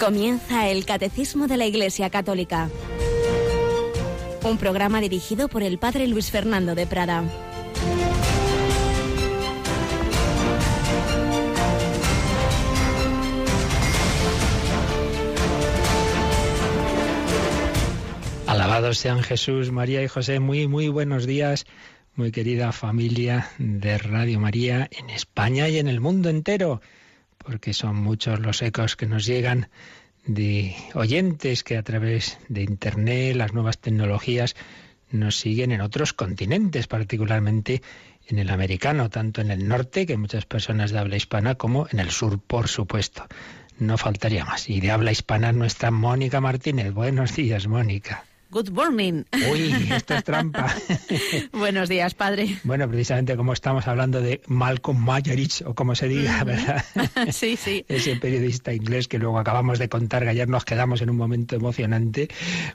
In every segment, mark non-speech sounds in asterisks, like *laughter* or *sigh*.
Comienza el Catecismo de la Iglesia Católica, un programa dirigido por el Padre Luis Fernando de Prada. Alabados sean Jesús, María y José. Muy, muy buenos días, muy querida familia de Radio María en España y en el mundo entero porque son muchos los ecos que nos llegan de oyentes que a través de Internet, las nuevas tecnologías, nos siguen en otros continentes, particularmente en el americano, tanto en el norte, que muchas personas de habla hispana, como en el sur, por supuesto. No faltaría más. Y de habla hispana nuestra Mónica Martínez. Buenos días, Mónica. Good morning. Uy, esto es trampa. *laughs* Buenos días, padre. Bueno, precisamente como estamos hablando de Malcolm Mayerich, o como se diga, ¿verdad? *laughs* sí, sí. Ese periodista inglés que luego acabamos de contar, que ayer nos quedamos en un momento emocionante.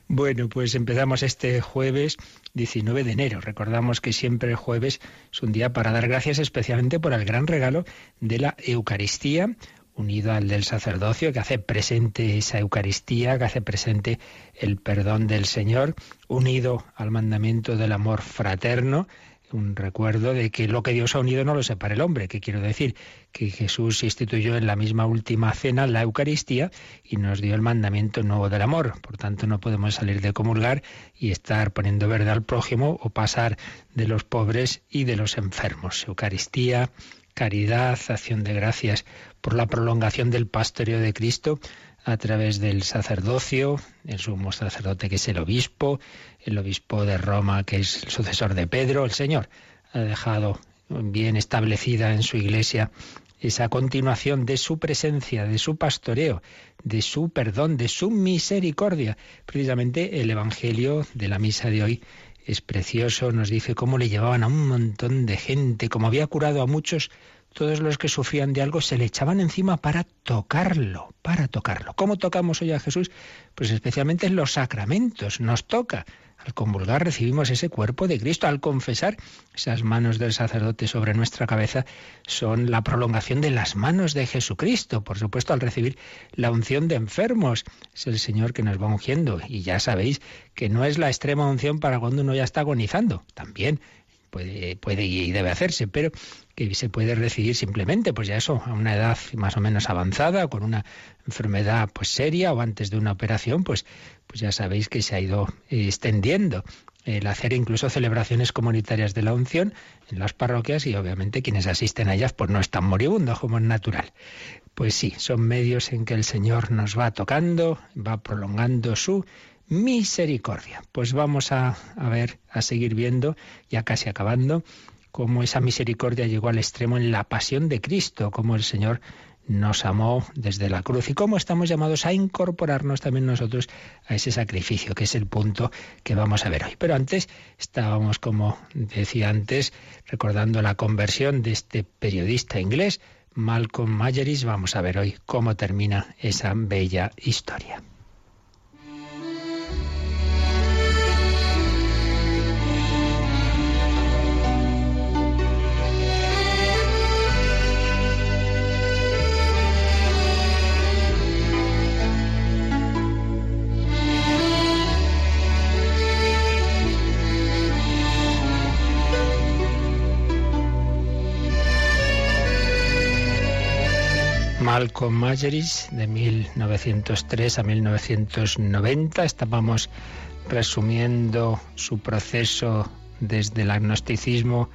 Bueno, pues empezamos este jueves 19 de enero. Recordamos que siempre el jueves es un día para dar gracias especialmente por el gran regalo de la Eucaristía unido al del sacerdocio, que hace presente esa Eucaristía, que hace presente el perdón del Señor, unido al mandamiento del amor fraterno, un recuerdo de que lo que Dios ha unido no lo separa el hombre, que quiero decir que Jesús instituyó en la misma última cena la Eucaristía y nos dio el mandamiento nuevo del amor. Por tanto, no podemos salir de comulgar y estar poniendo verde al prójimo o pasar de los pobres y de los enfermos. Eucaristía, caridad, acción de gracias por la prolongación del pastoreo de Cristo a través del sacerdocio, el sumo sacerdote que es el obispo, el obispo de Roma que es el sucesor de Pedro, el Señor ha dejado bien establecida en su iglesia esa continuación de su presencia, de su pastoreo, de su perdón, de su misericordia. Precisamente el Evangelio de la misa de hoy es precioso, nos dice cómo le llevaban a un montón de gente, como había curado a muchos, todos los que sufrían de algo se le echaban encima para tocarlo, para tocarlo. ¿Cómo tocamos hoy a Jesús? Pues especialmente en los sacramentos, nos toca. Al convulgar recibimos ese cuerpo de Cristo. Al confesar, esas manos del sacerdote sobre nuestra cabeza son la prolongación de las manos de Jesucristo. Por supuesto, al recibir la unción de enfermos, es el Señor que nos va ungiendo. Y ya sabéis que no es la extrema unción para cuando uno ya está agonizando. También puede, puede y debe hacerse, pero que se puede recibir simplemente, pues ya eso, a una edad más o menos avanzada, con una enfermedad pues seria o antes de una operación, pues, pues ya sabéis que se ha ido eh, extendiendo el hacer incluso celebraciones comunitarias de la unción en las parroquias y obviamente quienes asisten a ellas pues no están moribundos como es natural. Pues sí, son medios en que el Señor nos va tocando, va prolongando su misericordia. Pues vamos a, a ver, a seguir viendo, ya casi acabando, cómo esa misericordia llegó al extremo en la pasión de Cristo, cómo el Señor nos amó desde la cruz y cómo estamos llamados a incorporarnos también nosotros a ese sacrificio, que es el punto que vamos a ver hoy. Pero antes estábamos, como decía antes, recordando la conversión de este periodista inglés, Malcolm Mayeris. Vamos a ver hoy cómo termina esa bella historia. Malcolm Majeris de 1903 a 1990. Estábamos resumiendo su proceso desde el agnosticismo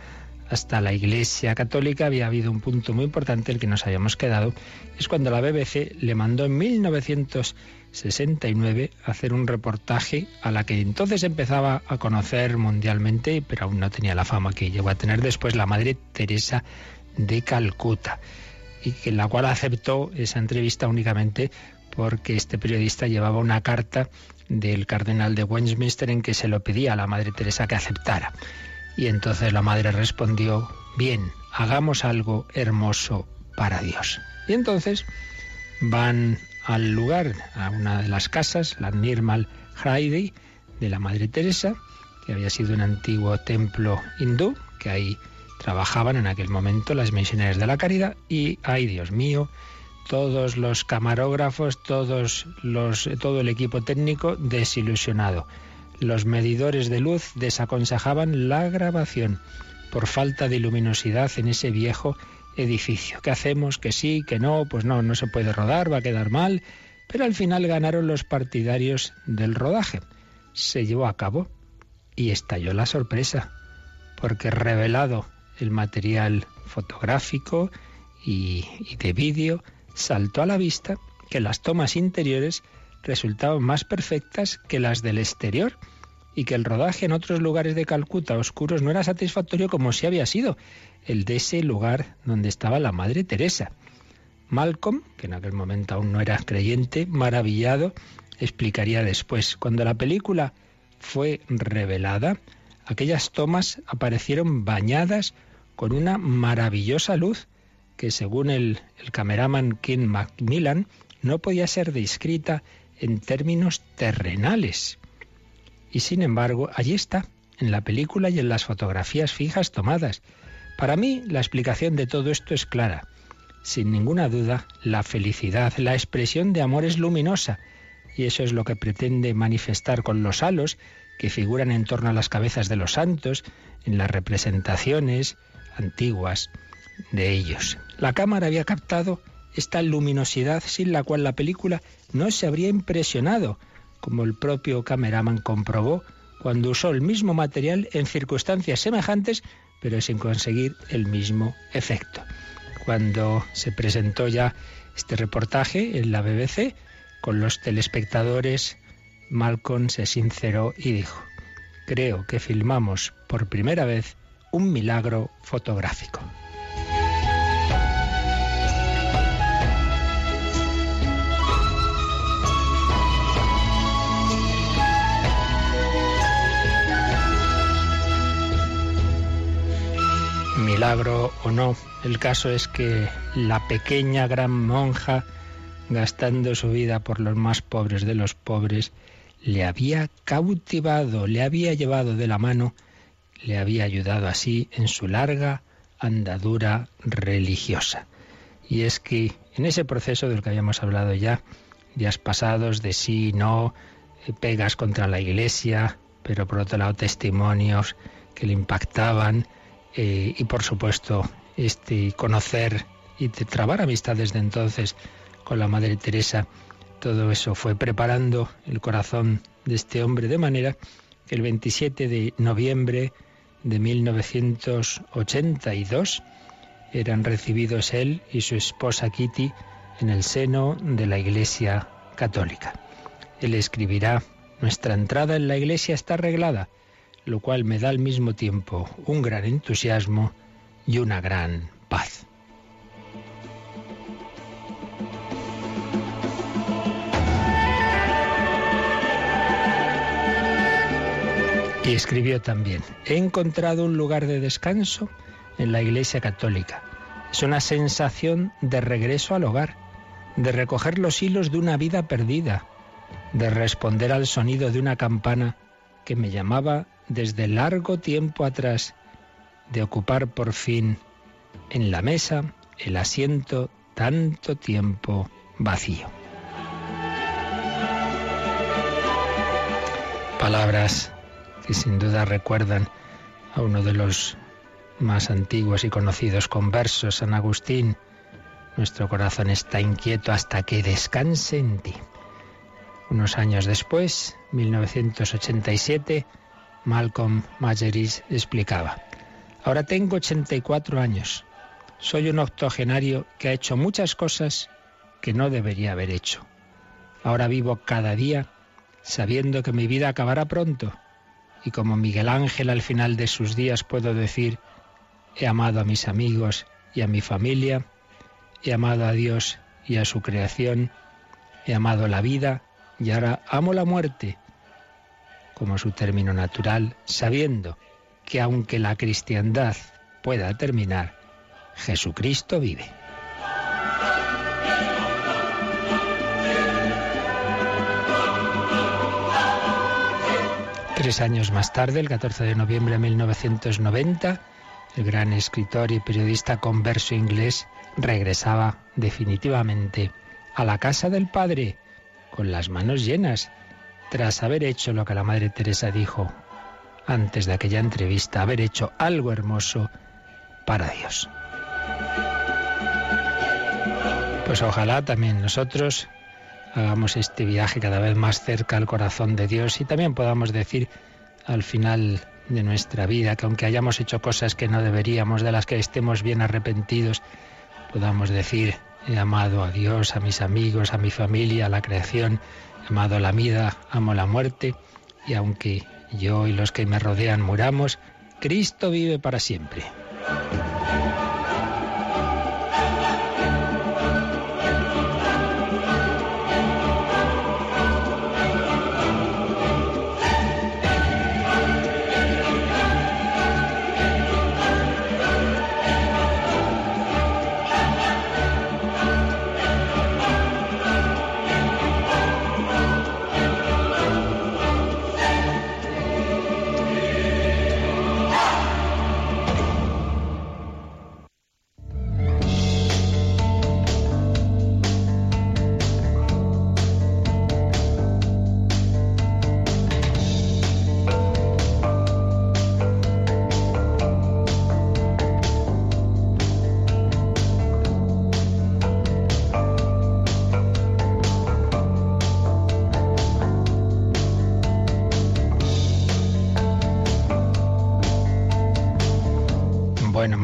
hasta la Iglesia Católica. Había habido un punto muy importante, el que nos habíamos quedado, es cuando la BBC le mandó en 1969 hacer un reportaje a la que entonces empezaba a conocer mundialmente, pero aún no tenía la fama que llegó a tener después la Madre Teresa de Calcuta y la cual aceptó esa entrevista únicamente porque este periodista llevaba una carta del cardenal de Westminster en que se lo pedía a la Madre Teresa que aceptara. Y entonces la Madre respondió, bien, hagamos algo hermoso para Dios. Y entonces van al lugar, a una de las casas, la Nirmal Haidi, de la Madre Teresa, que había sido un antiguo templo hindú, que ahí trabajaban en aquel momento las misioneras de la caridad y, ay Dios mío, todos los camarógrafos, todos los, todo el equipo técnico desilusionado. Los medidores de luz desaconsejaban la grabación por falta de luminosidad en ese viejo edificio. ¿Qué hacemos? Que sí, que no, pues no, no se puede rodar, va a quedar mal. Pero al final ganaron los partidarios del rodaje. Se llevó a cabo y estalló la sorpresa, porque revelado el material fotográfico y, de vídeo, saltó a la vista que las tomas interiores resultaban más perfectas que las del exterior y que el rodaje en otros lugares de Calcuta oscuros no era satisfactorio como si había sido el de ese lugar donde estaba la Madre Teresa. Malcolm, que en aquel momento aún no era creyente, maravillado, explicaría después. Cuando la película fue revelada, aquellas tomas aparecieron bañadas con una maravillosa luz que según el, cameraman Ken Macmillan no podía ser descrita en términos terrenales. Y sin embargo, allí está, en la película y en las fotografías fijas tomadas. Para mí, la explicación de todo esto es clara. Sin ninguna duda, la felicidad, la expresión de amor es luminosa, y eso es lo que pretende manifestar con los halos que figuran en torno a las cabezas de los santos en las representaciones antiguas de ellos. La cámara había captado esta luminosidad sin la cual la película no se habría impresionado, como el propio cameraman comprobó cuando usó el mismo material en circunstancias semejantes, pero sin conseguir el mismo efecto. Cuando se presentó ya este reportaje en la BBC, con los telespectadores, Malcolm se sinceró y dijo, creo que filmamos por primera vez un milagro fotográfico. milagro o no, el caso es que la pequeña gran monja, gastando su vida por los más pobres de los pobres, le había cautivado, le había llevado de la mano, le había ayudado así en su larga andadura religiosa. Y es que en ese proceso del que habíamos hablado ya, días pasados de sí, no, eh, pegas contra la iglesia, pero por otro lado testimonios que le impactaban, eh, y por supuesto este conocer y trabar amistad desde entonces con la Madre Teresa, todo eso fue preparando el corazón de este hombre de manera que el 27 de noviembre de 1982 eran recibidos él y su esposa Kitty en el seno de la Iglesia Católica. Él escribirá, Nuestra entrada en la Iglesia está arreglada lo cual me da al mismo tiempo un gran entusiasmo y una gran paz. Y escribió también, he encontrado un lugar de descanso en la Iglesia Católica. Es una sensación de regreso al hogar, de recoger los hilos de una vida perdida, de responder al sonido de una campana que me llamaba desde largo tiempo atrás de ocupar por fin en la mesa el asiento tanto tiempo vacío. Palabras que sin duda recuerdan a uno de los más antiguos y conocidos conversos, San Agustín. Nuestro corazón está inquieto hasta que descanse en ti. Unos años después, 1987, Malcolm Majeris explicaba. Ahora tengo 84 años. Soy un octogenario que ha hecho muchas cosas que no debería haber hecho. Ahora vivo cada día sabiendo que mi vida acabará pronto y como Miguel Ángel al final de sus días puedo decir, he amado a mis amigos y a mi familia, he amado a Dios y a su creación, he amado la vida y ahora amo la muerte como su término natural, sabiendo que aunque la cristiandad pueda terminar, Jesucristo vive. Tres años más tarde, el 14 de noviembre de 1990, el gran escritor y periodista converso inglés regresaba definitivamente a la casa del Padre con las manos llenas, tras haber hecho lo que la Madre Teresa dijo antes de aquella entrevista, haber hecho algo hermoso para Dios. Pues ojalá también nosotros hagamos este viaje cada vez más cerca al corazón de Dios y también podamos decir al final de nuestra vida que aunque hayamos hecho cosas que no deberíamos, de las que estemos bien arrepentidos, podamos decir, he amado a Dios, a mis amigos, a mi familia, a la creación, he amado la vida, amo la muerte, y aunque yo y los que me rodean muramos, Cristo vive para siempre.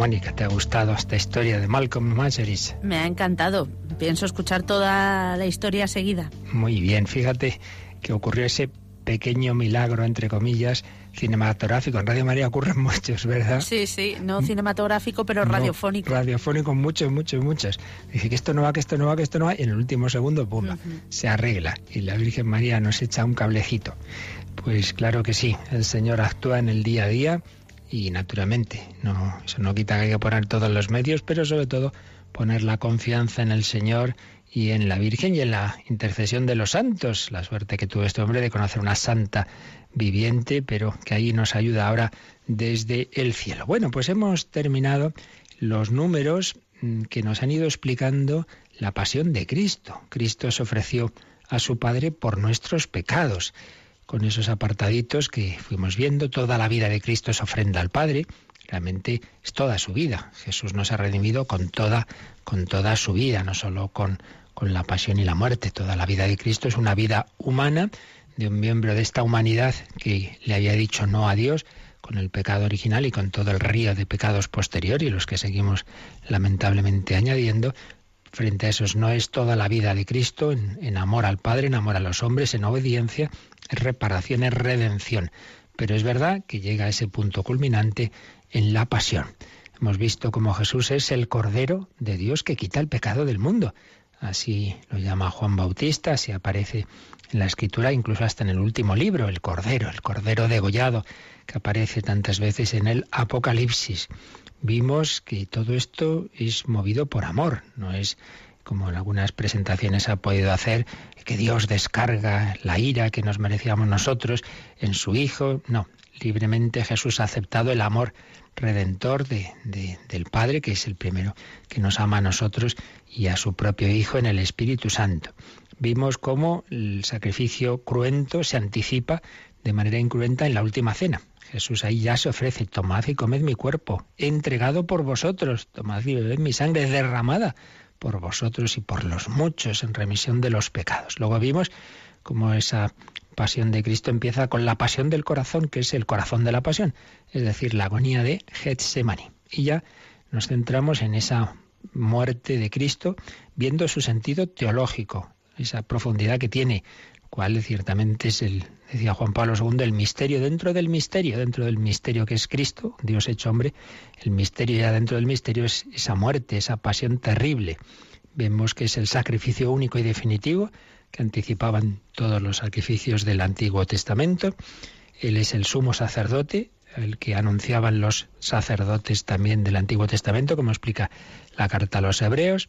Mónica, ¿te ha gustado esta historia de Malcolm Majeris? Me ha encantado. Pienso escuchar toda la historia seguida. Muy bien, fíjate que ocurrió ese pequeño milagro, entre comillas, cinematográfico. En Radio María ocurren *laughs* muchos, ¿verdad? Sí, sí, no cinematográfico, pero radiofónico. radiofónico, muchos, muchos, muchos. Dice que esto no va, que esto no va, que esto no va, y en el último segundo, pum, se arregla. Y la Virgen María nos echa un cablecito. Pues claro que sí, el Señor actúa en el día a día y naturalmente, no, eso no quita que hay que poner todos los medios, pero sobre todo poner la confianza en el Señor y en la Virgen y en la intercesión de los santos. La suerte que tuvo este hombre de conocer una santa viviente, pero que ahí nos ayuda ahora desde el cielo. Bueno, pues hemos terminado los números mm, que nos han ido explicando la pasión de Cristo. Cristo se ofreció a su Padre por nuestros pecados con esos apartaditos que fuimos viendo. Toda la vida de Cristo es ofrenda al Padre. Realmente es toda su vida. Jesús nos ha redimido con toda, con toda su vida, no solo con, con la pasión y la muerte. Toda la vida de Cristo es una vida humana de un miembro de esta humanidad que le había dicho no a Dios con el pecado original y con todo el río de pecados posteriores, los que seguimos lamentablemente añadiendo, frente a esos no es toda la vida de Cristo en, en, amor al Padre, en amor a los hombres, en obediencia, reparación, es redención. Pero es verdad que llega a ese punto culminante en la pasión. Hemos visto cómo Jesús es el Cordero de Dios que quita el pecado del mundo. Así lo llama Juan Bautista, así aparece en la escritura, incluso hasta en el último libro, el Cordero, el Cordero degollado, que aparece tantas veces en el Apocalipsis. Vimos que todo esto es movido por amor, no es como en algunas presentaciones ha podido hacer, que Dios descarga la ira que nos merecíamos nosotros en su Hijo. No, libremente Jesús ha aceptado el amor redentor de, del Padre, que es el primero que nos ama a nosotros y a su propio Hijo en el Espíritu Santo. Vimos cómo el sacrificio cruento se anticipa de manera incruenta en la última cena. Jesús ahí ya se ofrece, tomad y comed mi cuerpo, entregado por vosotros, tomad y bebed mi sangre derramada por vosotros y por los muchos en remisión de los pecados. Luego vimos cómo esa pasión de Cristo empieza con la pasión del corazón, que es el corazón de la pasión, es decir, la agonía de Getsemani. Y ya nos centramos en esa muerte de Cristo, viendo su sentido teológico, esa profundidad que tiene, cual ciertamente es el, decía Juan Pablo II, el misterio dentro del misterio, dentro del misterio que es Cristo, Dios hecho hombre, el misterio ya dentro del misterio es esa muerte, esa pasión terrible. Vemos que es el sacrificio único y definitivo que anticipaban todos los sacrificios del Antiguo Testamento. Él es el sumo sacerdote, el que anunciaban los sacerdotes también del Antiguo Testamento, como explica la carta a los hebreos.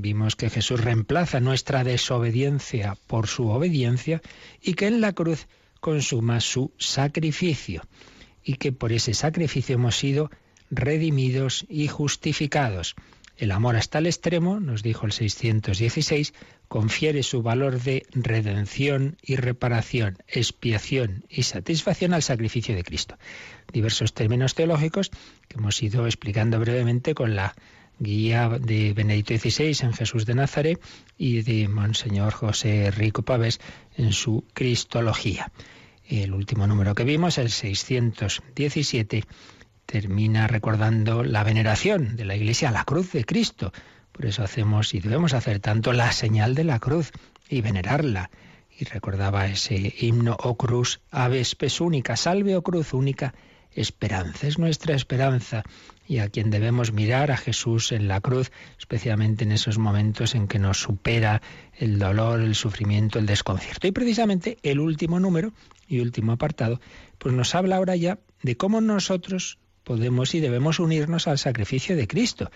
Vimos que Jesús reemplaza nuestra desobediencia por su obediencia y que en la cruz consuma su sacrificio y que por ese sacrificio hemos sido redimidos y justificados. El amor hasta el extremo, nos dijo el 616, confiere su valor de redención y reparación, expiación y satisfacción al sacrificio de Cristo. Diversos términos teológicos que hemos ido explicando brevemente con la guía de Benedicto XVI en Jesús de Nazaret y de Monseñor José Rico Pavés en su Cristología. El último número que vimos, el 617, termina recordando la veneración de la Iglesia a la cruz de Cristo. Por eso hacemos y debemos hacer tanto la señal de la cruz y venerarla. Y recordaba ese himno, O cruz, ave espes única, salve, o cruz única, esperanza. Es nuestra esperanza y a quien debemos mirar, a Jesús en la cruz, especialmente en esos momentos en que nos supera el dolor, el sufrimiento, el desconcierto. Y precisamente el último número y último apartado, pues nos habla ahora ya de cómo nosotros podemos y debemos unirnos al sacrificio de Cristo.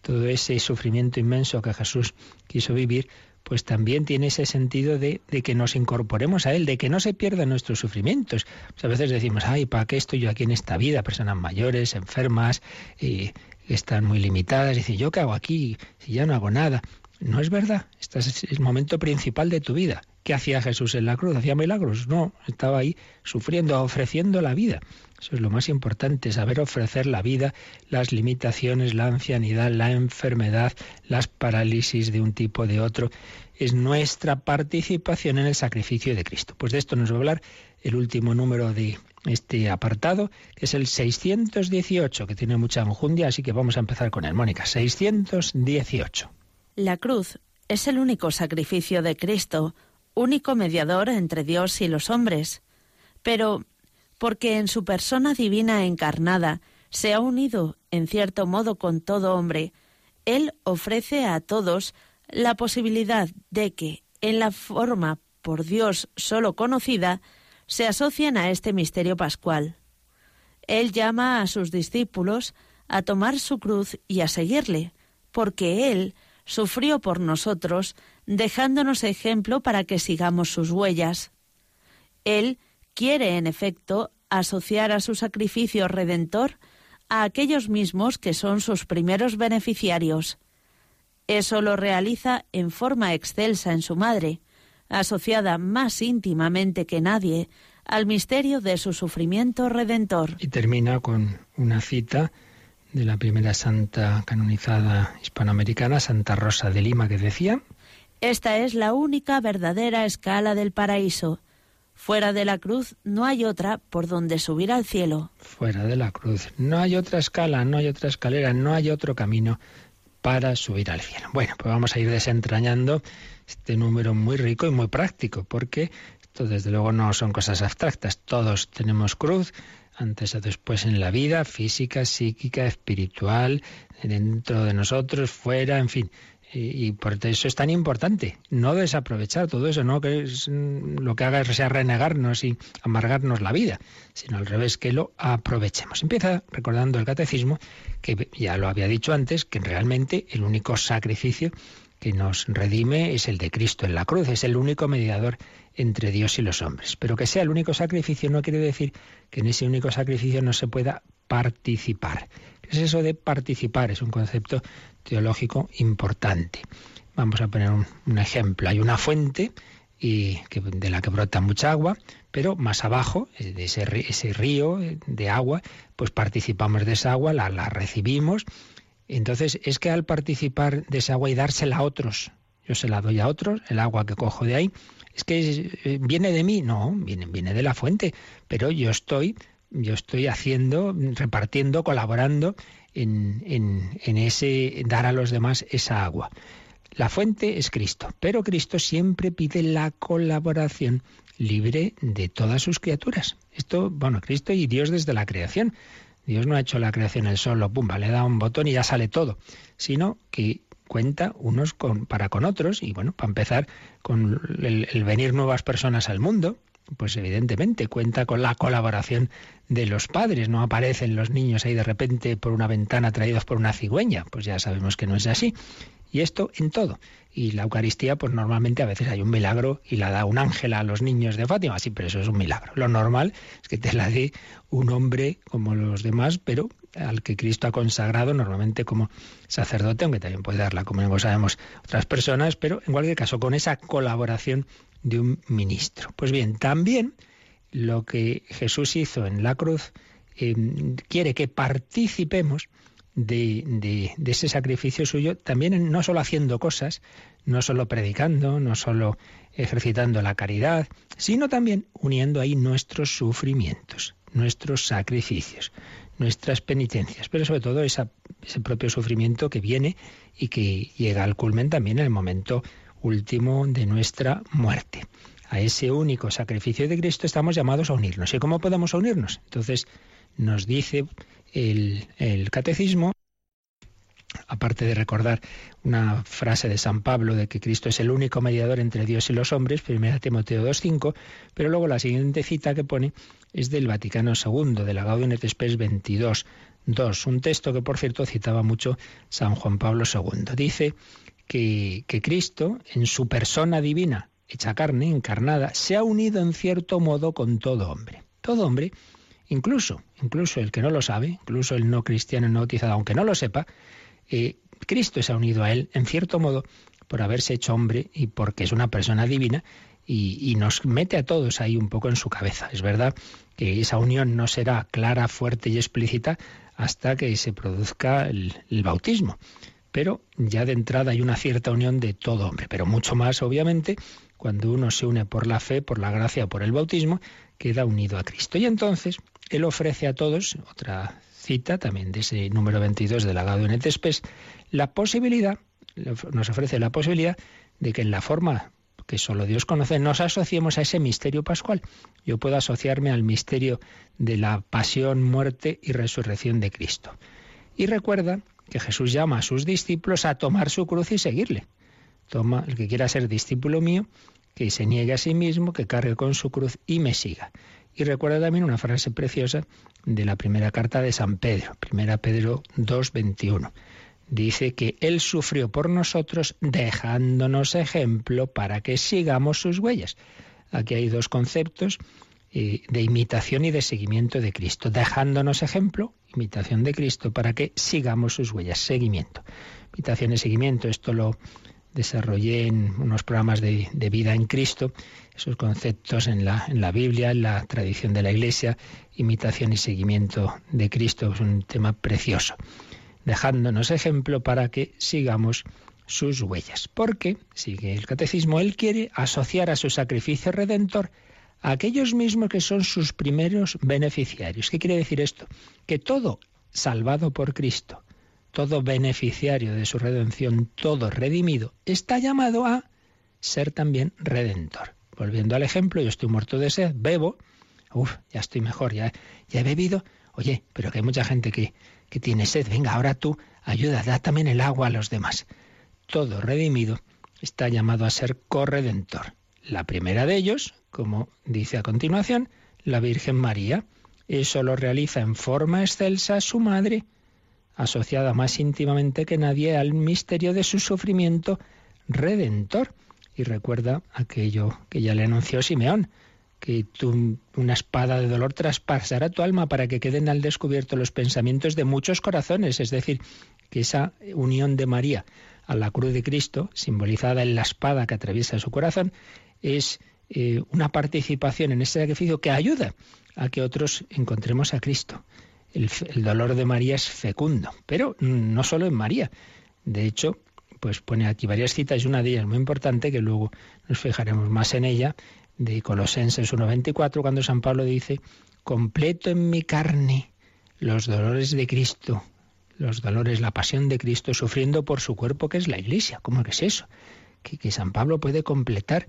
Todo ese sufrimiento inmenso que Jesús quiso vivir, pues también tiene ese sentido de, que nos incorporemos a Él, de que no se pierdan nuestros sufrimientos. Pues a veces decimos, ay, ¿para qué estoy yo aquí en esta vida? Personas mayores, enfermas, y están muy limitadas. Y dice, ¿yo qué hago aquí si ya no hago nada? No es verdad. Este es el momento principal de tu vida. ¿Qué hacía Jesús en la cruz? ¿Hacía milagros? No, estaba ahí sufriendo, ofreciendo la vida. Eso es lo más importante, saber ofrecer la vida, las limitaciones, la ancianidad, la enfermedad, las parálisis de un tipo de otro. Es nuestra participación en el sacrificio de Cristo. Pues de esto nos va a hablar el último número de este apartado, que es el 618, que tiene mucha enjundia, así que vamos a empezar con él. Mónica, 618. La cruz es el único sacrificio de Cristo, único mediador entre Dios y los hombres. Pero porque en su persona divina encarnada se ha unido, en cierto modo, con todo hombre, Él ofrece a todos la posibilidad de que, en la forma por Dios solo conocida, se asocien a este misterio pascual. Él llama a sus discípulos a tomar su cruz y a seguirle, porque Él sufrió por nosotros, dejándonos ejemplo para que sigamos sus huellas. Él quiere, en efecto, asociar a su sacrificio redentor a aquellos mismos que son sus primeros beneficiarios. Eso lo realiza en forma excelsa en su madre, asociada más íntimamente que nadie al misterio de su sufrimiento redentor. Y termina con una cita de la primera santa canonizada hispanoamericana, Santa Rosa de Lima, que decía, Esta es la única verdadera escala del paraíso Fuera de la cruz no hay otra por donde subir al cielo. Fuera de la cruz no hay otra escala, no hay otra escalera, no hay otro camino para subir al cielo. Bueno, pues vamos a ir desentrañando este número muy rico y muy práctico, porque esto desde luego no son cosas abstractas. Todos tenemos cruz, antes o después en la vida, física, psíquica, espiritual, dentro de nosotros, fuera, en fin. Y, por eso es tan importante no desaprovechar todo eso, no que es, mm, lo que haga sea renegarnos y amargarnos la vida, sino al revés, que lo aprovechemos. Empieza recordando el catecismo, que ya lo había dicho antes, que realmente el único sacrificio que nos redime es el de Cristo en la cruz, es el único mediador entre Dios y los hombres. Pero que sea el único sacrificio no quiere decir que en ese único sacrificio no se pueda participar. ¿Qué es eso de participar? Es un concepto teológico importante. Vamos a poner un, ejemplo. Hay una fuente y de la que brota mucha agua, pero más abajo, eh, de ese, ese río eh, de agua, pues participamos de esa agua, la, la recibimos. Entonces, es que al participar de esa agua y dársela a otros, yo se la doy a otros, el agua que cojo de ahí, es que eh, viene de mí, no, viene, viene de la fuente, pero yo estoy, yo estoy haciendo, repartiendo, colaborando en, ese dar a los demás esa agua. La fuente es Cristo, pero Cristo siempre pide la colaboración libre de todas sus criaturas. Esto, bueno, Cristo y Dios desde la creación. Dios no ha hecho la creación el solo, pumba, le da un botón y ya sale todo, sino que cuenta unos con, para con otros y bueno, para empezar con el venir nuevas personas al mundo, pues evidentemente cuenta con la colaboración de los padres. No aparecen los niños ahí de repente por una ventana traídos por una cigüeña. Pues ya sabemos que no es así. Y esto en todo. Y la Eucaristía, pues normalmente a veces hay un milagro y la da un ángel a los niños de Fátima. Sí, pero eso es un milagro. Lo normal es que te la dé un hombre como los demás, pero al que Cristo ha consagrado normalmente como sacerdote, aunque también puede darla, como sabemos, otras personas, pero en cualquier caso con esa colaboración de un ministro. Pues bien, también lo que Jesús hizo en la cruz eh, quiere que participemos de, ese sacrificio suyo, también no solo haciendo cosas, no solo predicando, no solo ejercitando la caridad, sino también uniendo ahí nuestros sufrimientos, nuestros sacrificios, nuestras penitencias, pero sobre todo ese propio sufrimiento que viene y que llega al culmen también en el momento último de nuestra muerte. A ese único sacrificio de Cristo estamos llamados a unirnos. ¿Y cómo podemos unirnos? Entonces nos dice el, catecismo, aparte de recordar una frase de San Pablo de que Cristo es el único mediador entre Dios y los hombres, 1 Timoteo 2.5, pero luego la siguiente cita que pone es del Vaticano II, de la Gaudium et Spes 22, un texto que por cierto citaba mucho San Juan Pablo II. Dice que, Cristo, en su persona divina, hecha carne, encarnada, se ha unido en cierto modo con todo hombre. Todo hombre Incluso, incluso el que no lo sabe, incluso el no cristiano no bautizado, aunque no lo sepa, eh, Cristo se ha unido a él, en cierto modo, por haberse hecho hombre y porque es una persona divina y, nos mete a todos ahí un poco en su cabeza. Es verdad que esa unión no será clara, fuerte y explícita hasta que se produzca el bautismo. Pero ya de entrada hay una cierta unión de todo hombre, pero mucho más, obviamente, cuando uno se une por la fe, por la gracia, por el bautismo, queda unido a Cristo. Y entonces él ofrece a todos, otra cita también de ese número 22 del Agado en Spes, la posibilidad, nos ofrece la posibilidad de que en la forma que solo Dios conoce, nos asociemos a ese misterio pascual. Yo puedo asociarme al misterio de la pasión, muerte y resurrección de Cristo. Y recuerda que Jesús llama a sus discípulos a tomar su cruz y seguirle. Toma, el que quiera ser discípulo mío, que se niegue a sí mismo, que cargue con su cruz y me siga. Y recuerda también una frase preciosa de la primera carta de San Pedro, primera Pedro 2.21. Dice que Él sufrió por nosotros dejándonos ejemplo para que sigamos sus huellas. Aquí hay dos conceptos eh, de imitación y de seguimiento de Cristo. Dejándonos ejemplo, imitación de Cristo, para que sigamos sus huellas, seguimiento. Imitación y seguimiento, esto lo desarrollé en unos programas de, vida en Cristo, esos conceptos en la, en la Biblia, en la tradición de la Iglesia, imitación y seguimiento de Cristo, es un tema precioso, dejándonos ejemplo para que sigamos sus huellas. Porque, sigue el catecismo, Él quiere asociar a su sacrificio redentor aquellos mismos que son sus primeros beneficiarios. ¿Qué quiere decir esto? Que todo salvado por Cristo, todo beneficiario de su redención, todo redimido, está llamado a ser también redentor. Volviendo al ejemplo, yo estoy muerto de sed, bebo, uff, ya estoy mejor, ya, ya he bebido. Oye, pero que hay mucha gente que, que tiene sed, venga, ahora tú ayuda, da también el agua a los demás. Todo redimido está llamado a ser corredentor. La primera de ellos, como dice a continuación, la Virgen María. Eso lo realiza en forma excelsa su madre, asociada más íntimamente que nadie al misterio de su sufrimiento redentor. Y recuerda aquello que ya le anunció Simeón, que una espada de dolor traspasará tu alma para que queden al descubierto los pensamientos de muchos corazones, es decir, que esa unión de María a la cruz de Cristo, simbolizada en la espada que atraviesa su corazón, es eh, una participación en ese sacrificio que ayuda a que otros encontremos a Cristo el, dolor de María es fecundo, pero no solo en María. De hecho, pues pone aquí varias citas y una de ellas muy importante, que luego nos fijaremos más en ella, de Colosenses 1.24, cuando San Pablo dice, completo en mi carne los dolores de Cristo, los dolores, la pasión de Cristo, sufriendo por su cuerpo, que es la Iglesia. ¿Cómo que es eso? Que, que San Pablo puede completar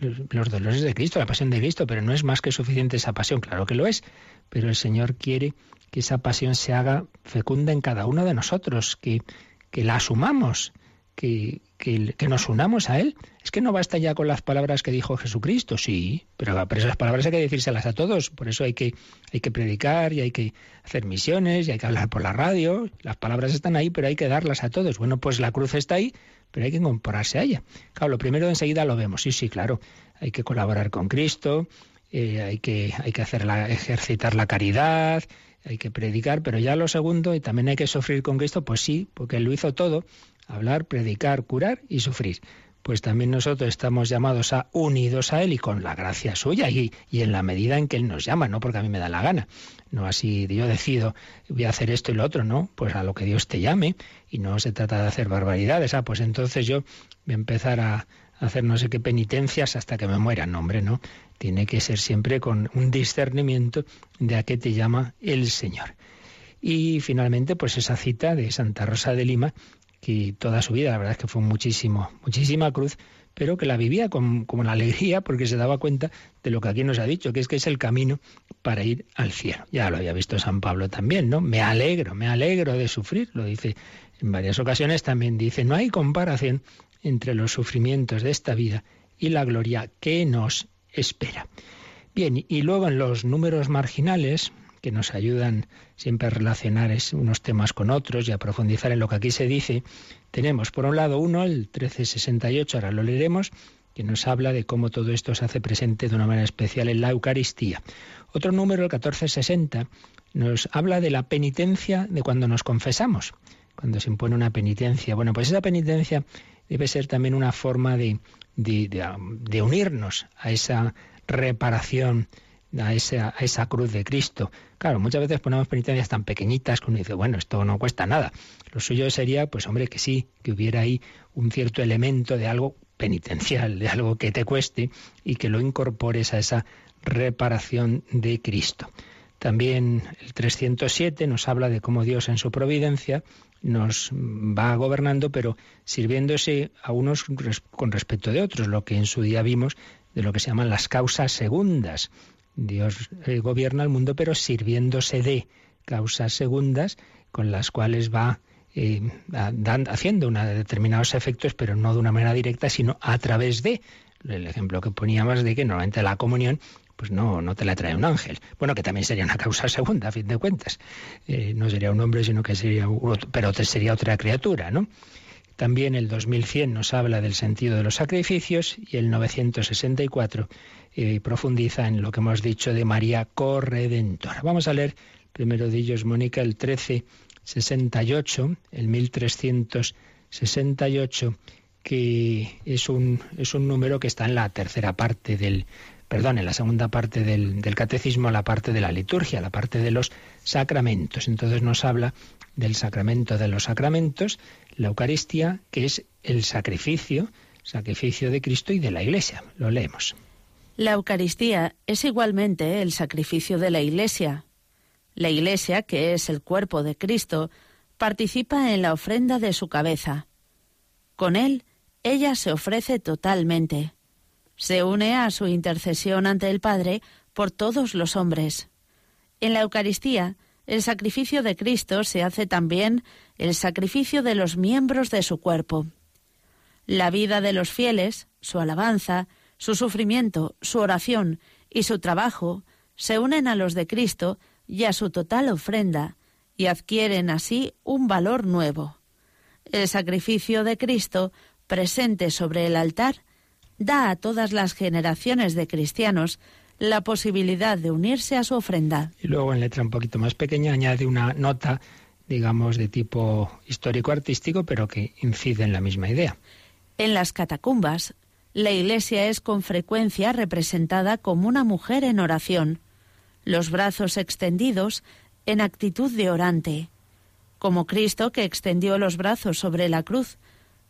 los dolores de Cristo, la pasión de Cristo, pero no es más que suficiente esa pasión, claro que lo es, pero el Señor quiere que esa pasión se haga fecunda en cada uno de nosotros, que, que la asumamos, que, que, nos unamos a Él. Es que no basta ya con las palabras que dijo Jesucristo, sí, pero, pero esas palabras hay que decírselas a todos, por eso hay que, hay que predicar y hay que hacer misiones y hay que hablar por la radio, las palabras están ahí, pero hay que darlas a todos. Bueno, pues la cruz está ahí, pero hay que incorporarse a ella. Claro, lo primero enseguida lo vemos, sí, sí, claro, hay que colaborar con Cristo, eh, hay que, hay que hacer la, ejercitar la caridad, hay que predicar, pero ya lo segundo, y también hay que sufrir con Cristo, pues sí, porque Él lo hizo todo, hablar, predicar, curar y sufrir. Pues también nosotros estamos llamados a unidos a Él y con la gracia suya y, y en la medida en que Él nos llama, no porque a mí me da la gana, no así yo decido voy a hacer esto y lo otro, no, pues a lo que Dios te llame y no se trata de hacer barbaridades, ah, pues entonces yo voy a empezar a, hacer no sé qué penitencias hasta que me muera. No, hombre, no. Tiene que ser siempre con un discernimiento de a qué te llama el Señor. Y finalmente, pues esa cita de Santa Rosa de Lima, que toda su vida, la verdad es que fue muchísimo, muchísima cruz, pero que la vivía con, con la alegría porque se daba cuenta de lo que aquí nos ha dicho, que es que es el camino para ir al cielo. Ya lo había visto San Pablo también, ¿no? Me alegro, me alegro de sufrir, lo dice en varias ocasiones, también dice, no hay comparación entre los sufrimientos de esta vida y la gloria que nos espera. Bien, y luego en los números marginales, que nos ayudan siempre a relacionar unos temas con otros y a profundizar en lo que aquí se dice, tenemos por un lado uno, el 1368, ahora lo leeremos, que nos habla de cómo todo esto se hace presente de una manera especial en la Eucaristía. Otro número, el 1460, nos habla de la penitencia de cuando nos confesamos, cuando se impone una penitencia. Bueno, pues esa penitencia debe ser también una forma de, de, unirnos a esa reparación, a esa, a esa cruz de Cristo. Claro, muchas veces ponemos penitencias tan pequeñitas que uno dice, bueno, esto no cuesta nada. Lo suyo sería, pues hombre, que sí, que hubiera ahí un cierto elemento de algo penitencial, de algo que te cueste y que lo incorpores a esa reparación de Cristo. También el 307 nos habla de cómo Dios en su providencia nos va gobernando, pero sirviéndose a unos con respecto de otros, lo que en su día vimos de lo que se llaman las causas segundas. Dios eh, gobierna el mundo, pero sirviéndose de causas segundas con las cuales va eh, haciendo una, determinados efectos, pero no de una manera directa, sino a través de. El ejemplo que poníamos de que normalmente la comunión pues no, no te la trae un ángel. Bueno, que también sería una causa segunda, a fin de cuentas. Eh, no sería un hombre, sino que sería, sería otra criatura, ¿no? También el 2100 nos habla del sentido de los sacrificios y el 964 eh, profundiza en lo que hemos dicho de María corredentora. Vamos a leer primero de ellos, Mónica, el 1368, el 1368, que es un, es un número que está en la tercera parte del perdón, en la segunda parte del, catecismo, la parte de la liturgia, la parte de los sacramentos. Entonces nos habla del sacramento de los sacramentos, la Eucaristía, que es el sacrificio, sacrificio de Cristo y de la Iglesia. Lo leemos. La Eucaristía es igualmente el sacrificio de la Iglesia. La Iglesia, que es el cuerpo de Cristo, participa en la ofrenda de su cabeza. Con él, ella se ofrece totalmente se une a su intercesión ante el Padre por todos los hombres. En la Eucaristía, el sacrificio de Cristo se hace también el sacrificio de los miembros de su cuerpo. La vida de los fieles, su alabanza, su sufrimiento, su oración y su trabajo se unen a los de Cristo y a su total ofrenda, y adquieren así un valor nuevo. El sacrificio de Cristo, presente sobre el altar, da a todas las generaciones de cristianos la posibilidad de unirse a su ofrenda. Y luego en letra un poquito más pequeña añade una nota, digamos, de tipo histórico-artístico, pero que incide en la misma idea. En las catacumbas, la Iglesia es con frecuencia representada como una mujer en oración, los brazos extendidos en actitud de orante, como Cristo que extendió los brazos sobre la cruz.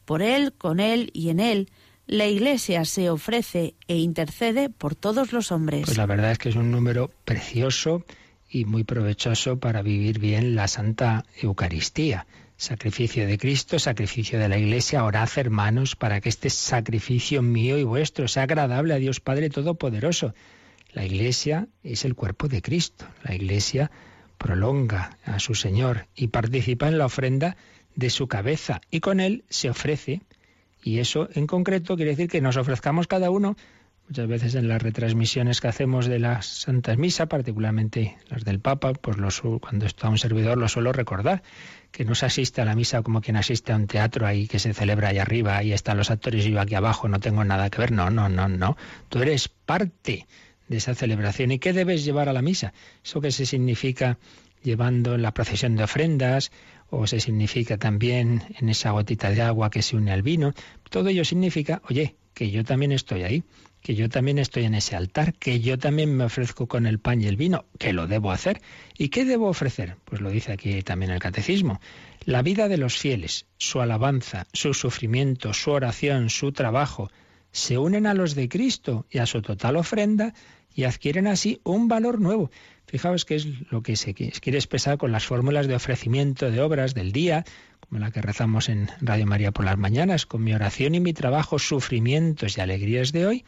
Por Él, con Él y en Él la Iglesia se ofrece e intercede por todos los hombres. Pues la verdad es que es un número precioso y muy provechoso para vivir bien la Santa Eucaristía. Sacrificio de Cristo, sacrificio de la Iglesia, orad hermanos para que este sacrificio mío y vuestro sea agradable a Dios Padre Todopoderoso. La Iglesia es el cuerpo de Cristo. La Iglesia prolonga a su Señor y participa en la ofrenda de su cabeza y con él se ofrece y eso en concreto quiere decir que nos ofrezcamos cada uno, muchas veces en las retransmisiones que hacemos de las Santas Misas, particularmente las del Papa, pues cuando está un servidor lo suelo recordar, que no se asiste a la misa como quien asiste a un teatro ahí que se celebra ahí arriba, ahí están los actores y yo aquí abajo no tengo nada que ver. No, no, no, no. Tú eres parte de esa celebración. ¿Y qué debes llevar a la misa? Eso que se significa llevando la procesión de ofrendas o se significa también en esa gotita de agua que se une al vino. Todo ello significa, oye, que yo también estoy ahí, que yo también estoy en ese altar, que yo también me ofrezco con el pan y el vino, que lo debo hacer. ¿Y qué debo ofrecer? Pues lo dice aquí también el catecismo. La vida de los fieles, su alabanza, su sufrimiento, su oración, su trabajo, se unen a los de Cristo y a su total ofrenda y adquieren así un valor nuevo. Fijaos que es lo que se quiere expresar con las fórmulas de ofrecimiento de obras del día, como la que rezamos en Radio María por las mañanas, con mi oración y mi trabajo, sufrimientos y alegrías de hoy.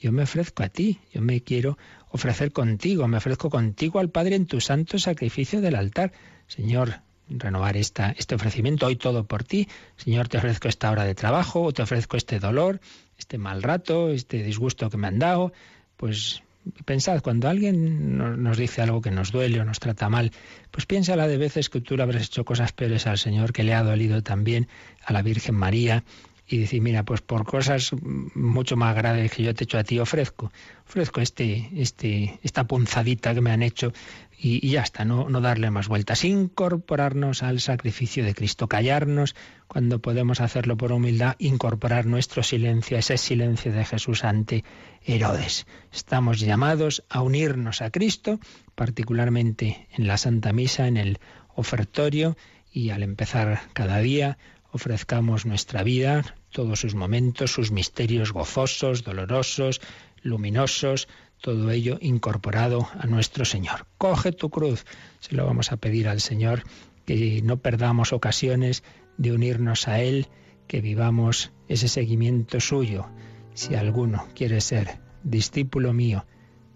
Yo me ofrezco a ti, yo me quiero ofrecer contigo, me ofrezco contigo al Padre en tu santo sacrificio del altar. Señor, renovar esta, este ofrecimiento, hoy todo por ti. Señor, te ofrezco esta hora de trabajo, o te ofrezco este dolor, este mal rato, este disgusto que me han dado. Pues pensad, cuando alguien nos dice algo que nos duele o nos trata mal, pues piénsala de veces que tú le habrás hecho cosas peores al Señor, que le ha dolido también a la Virgen María, y decir, mira, pues por cosas mucho más graves que yo te he hecho a ti, ofrezco, ofrezco este, este, esta punzadita que me han hecho y, ya está, no, no darle más vueltas, incorporarnos al sacrificio de Cristo, callarnos cuando podemos hacerlo por humildad, incorporar nuestro silencio, ese silencio de Jesús ante Herodes. Estamos llamados a unirnos a Cristo, particularmente en la Santa Misa, en el ofertorio, y al empezar cada día ofrezcamos nuestra vida, todos sus momentos, sus misterios gozosos, dolorosos, luminosos, todo ello incorporado a nuestro Señor. Coge tu cruz, se lo vamos a pedir al Señor, que no perdamos ocasiones de unirnos a Él, que vivamos ese seguimiento suyo. Si alguno quiere ser discípulo mío,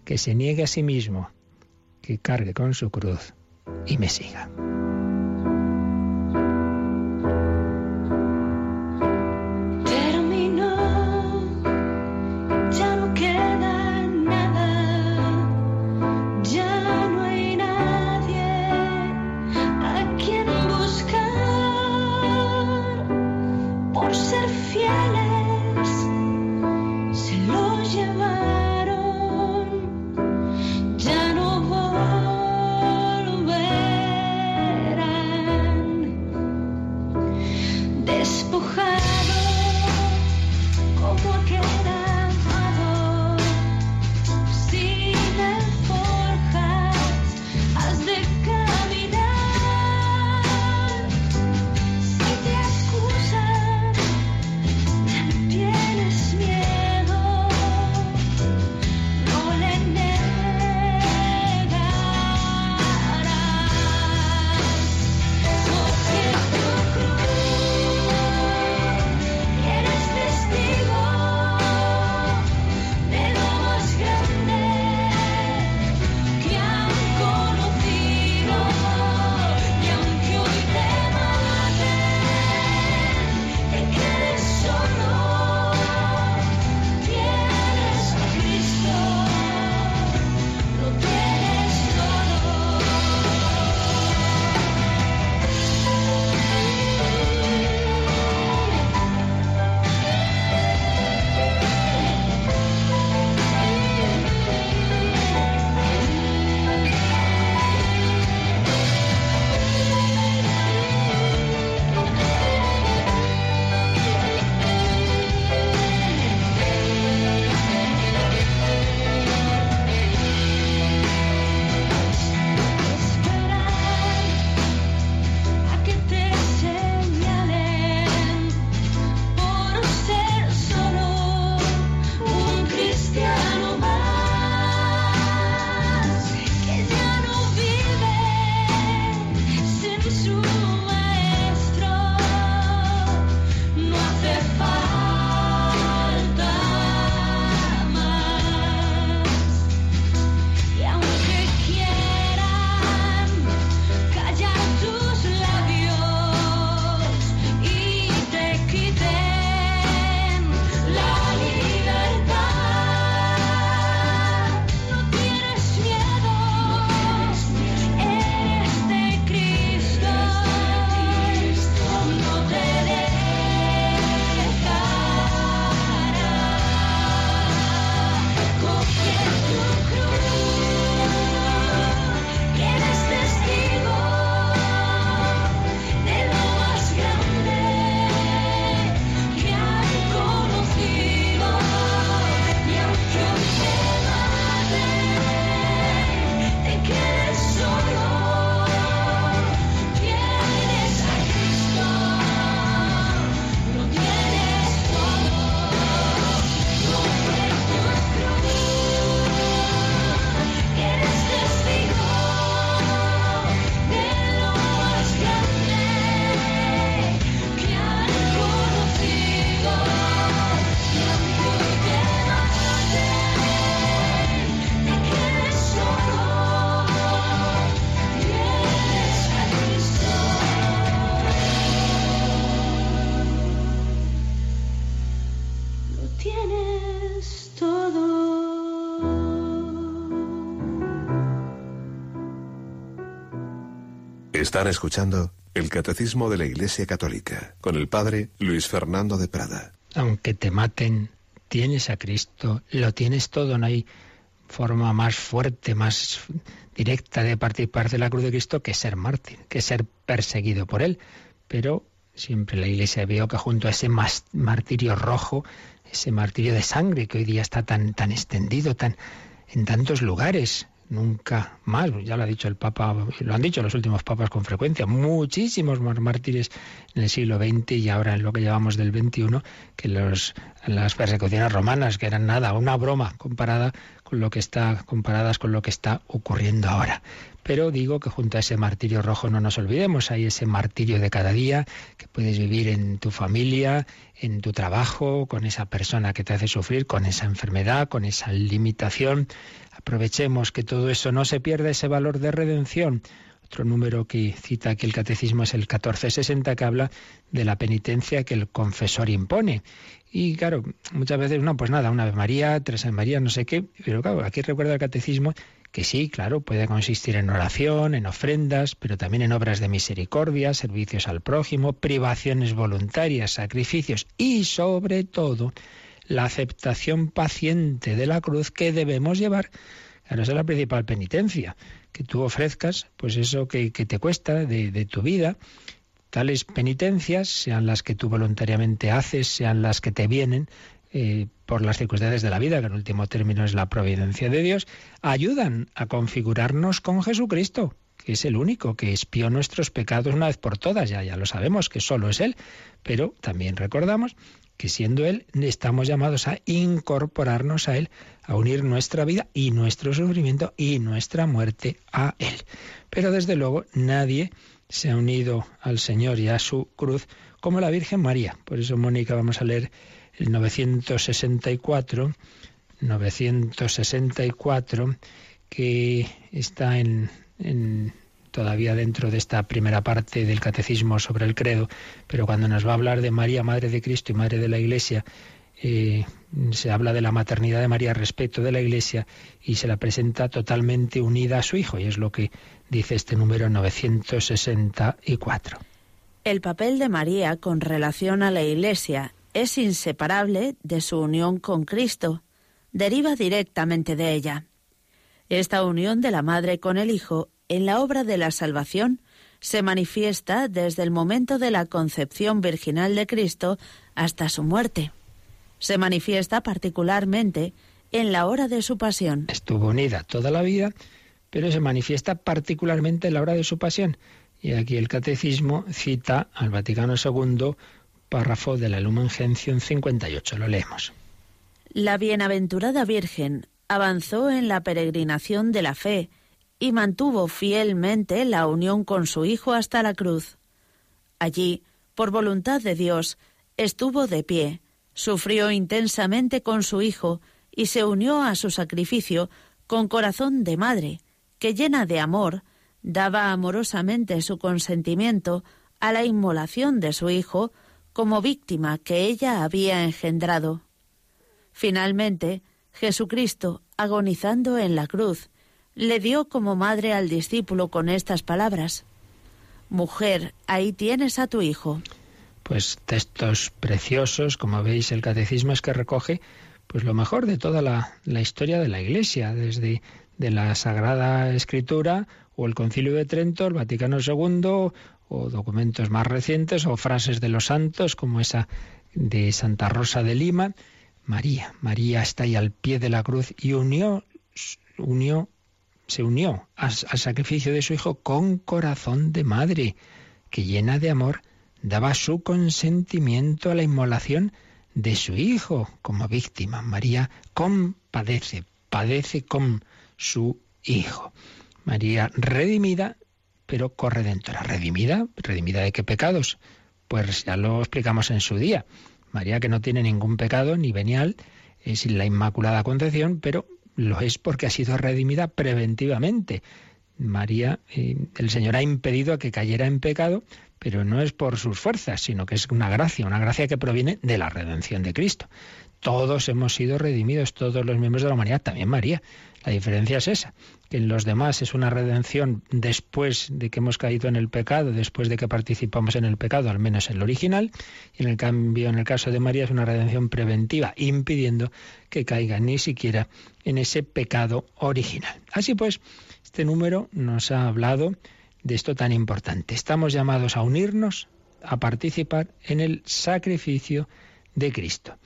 que se niegue a sí mismo, que cargue con su cruz y me siga. Están escuchando el Catecismo de la Iglesia Católica con el Padre Luis Fernando de Prada. Aunque te maten, tienes a Cristo, lo tienes todo, no hay forma más fuerte, más directa de participar de la cruz de Cristo que ser mártir, que ser perseguido por Él. Pero siempre la Iglesia vio que junto a ese martirio rojo, ese martirio de sangre que hoy día está tan, tan extendido, tan en tantos lugares, nunca más, ya lo ha dicho el Papa, lo han dicho los últimos papas con frecuencia, muchísimos más mártires en el siglo XX y ahora en lo que llevamos del XXI, que los, las persecuciones romanas, que eran nada, una broma comparada con lo que está, comparadas con lo que está ocurriendo ahora. Pero digo que junto a ese martirio rojo no nos olvidemos, hay ese martirio de cada día que puedes vivir en tu familia, en tu trabajo, con esa persona que te hace sufrir, con esa enfermedad, con esa limitación. Aprovechemos que todo eso no se pierda ese valor de redención. Otro número que cita aquí el catecismo es el 1460 que habla de la penitencia que el confesor impone. Y claro, muchas veces, no, pues nada, una vez María, tres en María, no sé qué, pero claro, aquí recuerda el catecismo que sí, claro, puede consistir en oración, en ofrendas, pero también en obras de misericordia, servicios al prójimo, privaciones voluntarias, sacrificios y sobre todo la aceptación paciente de la cruz que debemos llevar. Claro, esa es la principal penitencia, que tú ofrezcas pues eso que, te cuesta de, de tu vida, tales penitencias, sean las que tú voluntariamente haces, sean las que te vienen, eh, por las circunstancias de la vida, que en último término es la providencia de Dios, ayudan a configurarnos con Jesucristo, que es el único que expió nuestros pecados una vez por todas, ya, ya lo sabemos que solo es Él, pero también recordamos que siendo Él estamos llamados a incorporarnos a Él, a unir nuestra vida y nuestro sufrimiento y nuestra muerte a Él. Pero desde luego nadie se ha unido al Señor y a su cruz como la Virgen María. Por eso, Mónica, vamos a leer el 964, 964, que está en, todavía dentro de esta primera parte del catecismo sobre el credo, pero cuando nos va a hablar de María, Madre de Cristo y Madre de la Iglesia, eh, se habla de la maternidad de María respecto de la Iglesia y se la presenta totalmente unida a su Hijo, y es lo que dice este número 964. El papel de María con relación a la Iglesia es inseparable de su unión con Cristo, deriva directamente de ella. Esta unión de la Madre con el Hijo en la obra de la salvación se manifiesta desde el momento de la concepción virginal de Cristo hasta su muerte. Se manifiesta particularmente en la hora de su pasión. Estuvo unida toda la vida, pero se manifiesta particularmente en la hora de su pasión. Y aquí el catecismo cita al Vaticano II párrafo de la Lumen Gentium 58. Lo leemos. La bienaventurada Virgen avanzó en la peregrinación de la fe y mantuvo fielmente la unión con su Hijo hasta la cruz. Allí, por voluntad de Dios, estuvo de pie, sufrió intensamente con su Hijo y se unió a su sacrificio con corazón de madre, que llena de amor, daba amorosamente su consentimiento a la inmolación de su Hijo como víctima que ella había engendrado. Finalmente, Jesucristo, agonizando en la cruz, le dio como madre al discípulo con estas palabras, Mujer, ahí tienes a tu hijo. Pues textos preciosos, como veis, el catecismo es que recoge pues lo mejor de toda la, historia de la Iglesia, desde de la Sagrada Escritura o el Concilio de Trento, el Vaticano II o documentos más recientes o frases de los santos como esa de Santa Rosa de Lima. María, María está ahí al pie de la cruz y unió, unió, se unió al, sacrificio de su hijo con corazón de madre, que llena de amor daba su consentimiento a la inmolación de su hijo como víctima. María compadece, padece con su hijo. María redimida pero corredentora. ¿Redimida? ¿Redimida de qué pecados? Pues ya lo explicamos en su día. María que no tiene ningún pecado ni venial, es la Inmaculada Concepción, pero lo es porque ha sido redimida preventivamente. María, eh, el Señor ha impedido que cayera en pecado, pero no es por sus fuerzas, sino que es una gracia, una gracia que proviene de la redención de Cristo. Todos hemos sido redimidos, todos los miembros de la humanidad, también María. La diferencia es esa, que en los demás es una redención después de que hemos caído en el pecado, después de que participamos en el pecado, al menos en el original, y en el cambio, en el caso de María, es una redención preventiva, impidiendo que caiga ni siquiera en ese pecado original. Así pues, este número nos ha hablado de esto tan importante. Estamos llamados a unirnos, a participar en el sacrificio de Cristo.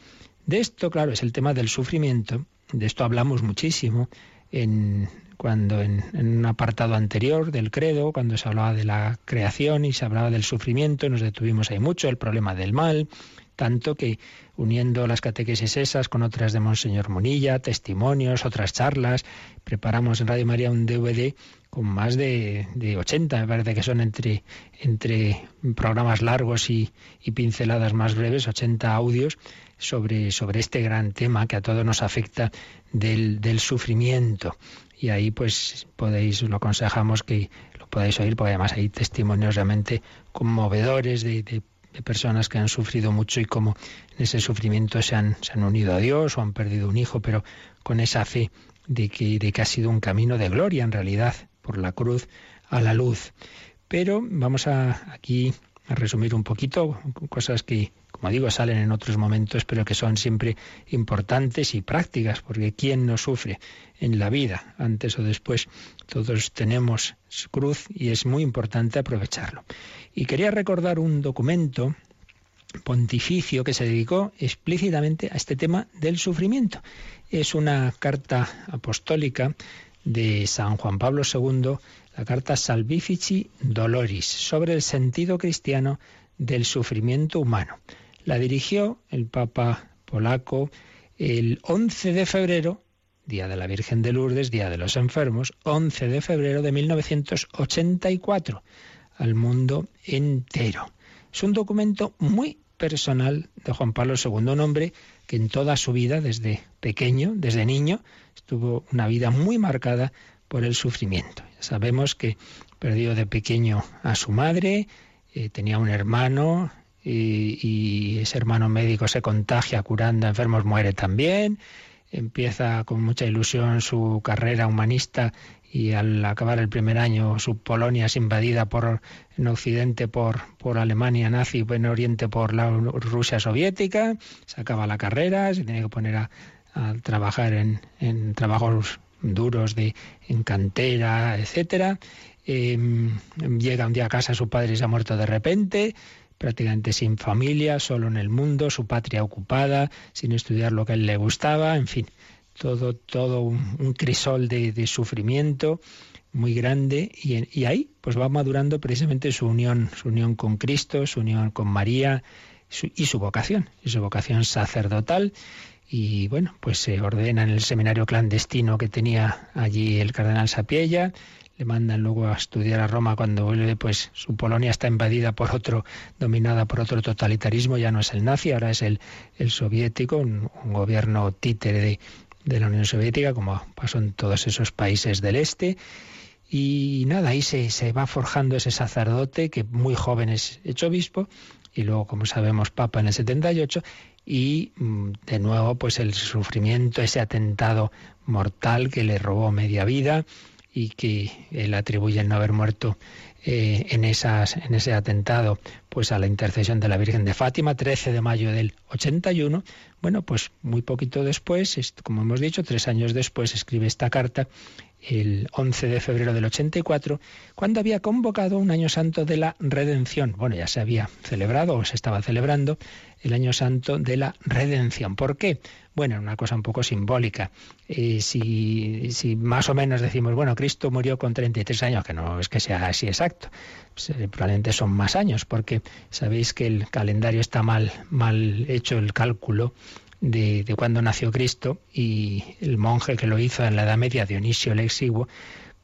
De esto, claro, es el tema del sufrimiento. De esto hablamos muchísimo en, cuando en, un apartado anterior del credo, cuando se hablaba de la creación y se hablaba del sufrimiento, nos detuvimos ahí mucho, el problema del mal, tanto que uniendo las catequesis esas con otras de Monseñor Munilla, testimonios, otras charlas, preparamos en Radio María un DVD con más de, de 80, me parece que son entre, entre programas largos y, y pinceladas más breves, 80 audios sobre, sobre este gran tema que a todos nos afecta del, del sufrimiento. Y ahí pues podéis, lo aconsejamos que lo podáis oír, porque además hay testimonios realmente conmovedores de, de, personas que han sufrido mucho y cómo en ese sufrimiento se han, se han unido a Dios o han perdido un hijo, pero con esa fe de que, de que ha sido un camino de gloria en realidad, por la cruz a la luz. Pero vamos a aquí a resumir un poquito cosas que, como digo, salen en otros momentos, pero que son siempre importantes y prácticas, porque ¿quién no sufre en la vida? Antes o después todos tenemos cruz y es muy importante aprovecharlo. Y quería recordar un documento pontificio que se dedicó explícitamente a este tema del sufrimiento. Es una carta apostólica de San Juan Pablo II la carta Salvifici Doloris sobre el sentido cristiano del sufrimiento humano. La dirigió el Papa polaco el 11 de febrero, Día de la Virgen de Lourdes, Día de los Enfermos, 11 de febrero de 1984, al mundo entero. Es un documento muy personal de Juan Pablo II, un hombre que en toda su vida, desde pequeño, desde niño, estuvo una vida muy marcada por el sufrimiento. Sabemos que perdió de pequeño a su madre, eh, tenía un hermano y, ese hermano médico se contagia curando a enfermos, muere también. Empieza con mucha ilusión su carrera humanista y al acabar el primer año su Polonia es invadida por en Occidente por, por Alemania nazi, en Oriente por la Rusia soviética, se acaba la carrera, se tiene que poner a, trabajar en, en trabajos duros de en cantera, etcétera. Em, llega un día a casa, su padre se ha muerto de repente, prácticamente sin familia, solo en el mundo, su patria ocupada, sin estudiar lo que a él le gustaba, en fin, todo, todo un, crisol de, sufrimiento muy grande y, y, ahí pues va madurando precisamente su unión, su unión con Cristo, su unión con María y su vocación, y su vocación sacerdotal y bueno, pues se ordena en el seminario clandestino que tenía allí el cardenal Sapiella, le mandan luego a estudiar a Roma cuando vuelve, pues su Polonia está invadida por otro, dominada por otro totalitarismo, ya no es el nazi, ahora es el, el soviético, un, gobierno títere de, de, la Unión Soviética, como pasó en todos esos países del este. Y nada, ahí se, se va forjando ese sacerdote que muy joven es hecho obispo y luego, como sabemos, papa en el 78 y mm, de nuevo pues el sufrimiento, ese atentado mortal que le robó media vida y que él atribuye el no haber muerto eh, en, esas, en ese atentado pues a la intercesión de la Virgen de Fátima, 13 de mayo del 81. Bueno, pues muy poquito después, como hemos dicho, tres años después, escribe esta carta el 11 de febrero del 84, cuando había convocado un año santo de la redención. Bueno, ya se había celebrado o se estaba celebrando el año santo de la redención. ¿Por qué? Bueno, una cosa un poco simbólica. Eh, si, si, más o menos decimos, bueno, Cristo murió con 33 años, que no es que sea así exacto, pues, eh, probablemente son más años, porque sabéis que el calendario está mal, mal hecho, el cálculo de, de cuando nació Cristo y el monje que lo hizo en la Edad Media, Dionisio el Exiguo,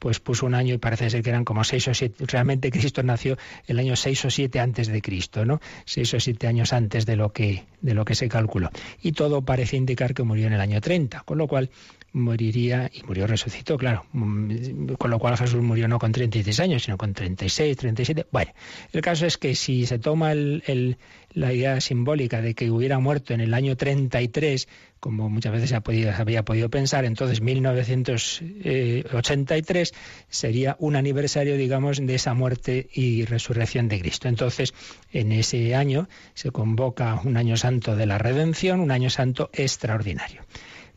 pues puso un año y parece ser que eran como seis o siete. Realmente Cristo nació el año seis o siete antes de Cristo, ¿no? Seis o siete años antes de lo que, de lo que se calculó. Y todo parece indicar que murió en el año 30, con lo cual moriría y murió, resucitó, claro. Mm, con lo cual Jesús murió no con 36 años, sino con 36, 37. Bueno, el caso es que si se toma el, la idea simbólica de que hubiera muerto en el año 33, como muchas veces se, ha podido, había podido pensar, entonces 1983 sería un aniversario, digamos, de esa muerte y resurrección de Cristo. Entonces, en ese año se convoca un año santo de la redención, un año santo extraordinario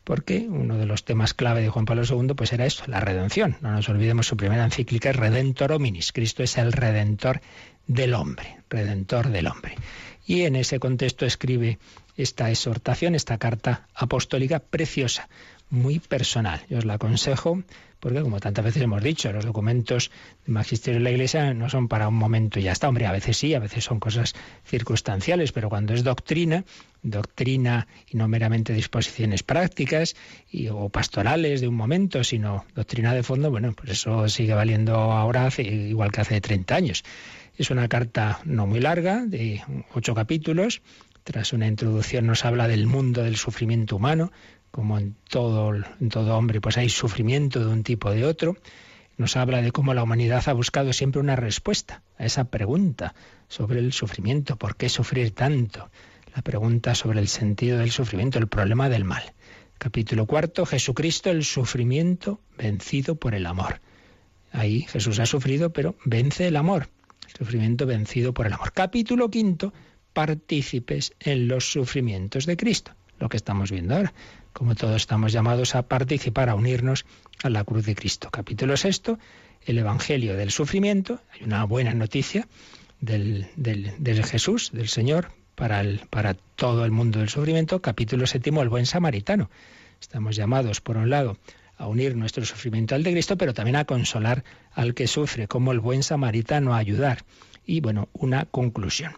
porque uno de los temas clave de Juan Pablo II pues era esto, la redención. No nos olvidemos su primera encíclica es Redentor Hominis. Cristo es el redentor del hombre, redentor del hombre. Y en ese contexto escribe esta exhortación, esta carta apostólica preciosa, muy personal. Yo os la aconsejo porque, como tantas veces hemos dicho, los documentos de magisterio de la Iglesia no son para un momento y ya está. Hombre, a veces sí, a veces son cosas circunstanciales, pero cuando es doctrina, doctrina y no meramente disposiciones prácticas y, o pastorales de un momento, sino doctrina de fondo, bueno, pues eso sigue valiendo ahora igual que hace 30 años. Es una carta no muy larga, de ocho capítulos. Tras una introducción nos habla del mundo del sufrimiento humano, como en todo, hombre, pues hay sufrimiento de un tipo o de otro. Nos habla de cómo la humanidad ha buscado siempre una respuesta a esa pregunta sobre el sufrimiento, ¿por qué sufrir tanto? La pregunta sobre el sentido del sufrimiento, el problema del mal. Capítulo cuarto, Jesucristo, el sufrimiento vencido por el amor. Ahí Jesús ha sufrido, pero vence el amor sufrimiento vencido por el amor. Capítulo quinto, partícipes en los sufrimientos de Cristo. Lo que estamos viendo ahora, como todos estamos llamados a participar, a unirnos a la cruz de Cristo. Capítulo sexto, el Evangelio del sufrimiento. Hay una buena noticia del, del, Jesús, del Señor, para, el, para todo el mundo del sufrimiento. Capítulo séptimo, el buen samaritano. Estamos llamados, por un lado, a unir nuestro sufrimiento al de Cristo, pero también a consolar al que sufre, como el buen samaritano a ayudar. Y bueno, una conclusión.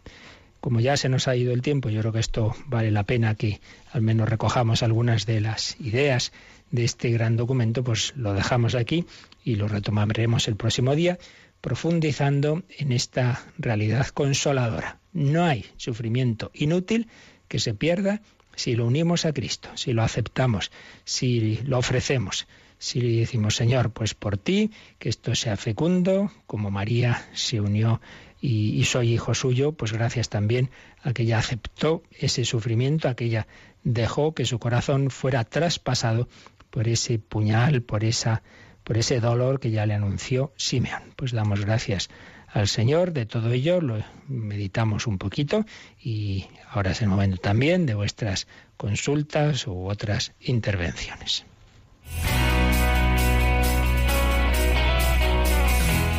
Como ya se nos ha ido el tiempo, yo creo que esto vale la pena que al menos recojamos algunas de las ideas de este gran documento, pues lo dejamos aquí y lo retomaremos el próximo día, profundizando en esta realidad consoladora. No hay sufrimiento inútil que se pierda si lo unimos a Cristo, si lo aceptamos, si lo ofrecemos, si le decimos, Señor, pues por ti, que esto sea fecundo, como María se unió y, soy hijo suyo, pues gracias también a que ella aceptó ese sufrimiento, a que ella dejó que su corazón fuera traspasado por ese puñal, por esa por ese dolor que ya le anunció Simeón. Pues damos gracias al Señor de todo ello, lo meditamos un poquito y ahora es el momento también de vuestras consultas u otras intervenciones.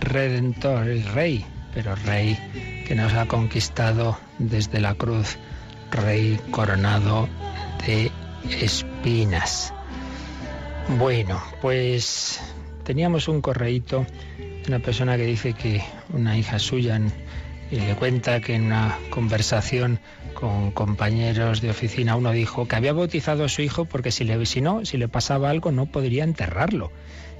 redentor, el rey, pero rey que nos ha conquistado desde la cruz, rey coronado de espinas. Bueno, pues teníamos un correíto una persona que dice que una hija suya le cuenta que en una conversación con compañeros de oficina uno dijo que había bautizado a su hijo porque si, le, si no, si le pasaba algo no podría enterrarlo.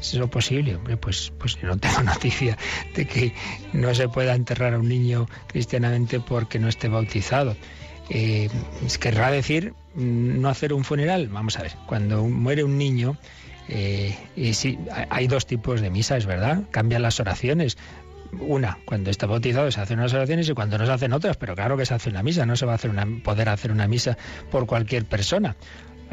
¿Es eso posible? Hombre, pues, pues no tengo *laughs* noticia de que no se pueda enterrar a un niño cristianamente porque no esté bautizado. Eh, querrá decir mm, no hacer un funeral. Vamos a ver, cuando muere un niño, eh, y sí, hay dos tipos de misa, es verdad, cambian las oraciones. Una, cuando está bautizado se hacen unas oraciones y cuando no se hacen otras, pero claro que se hace una misa, no se va a hacer una, poder hacer una misa por cualquier persona.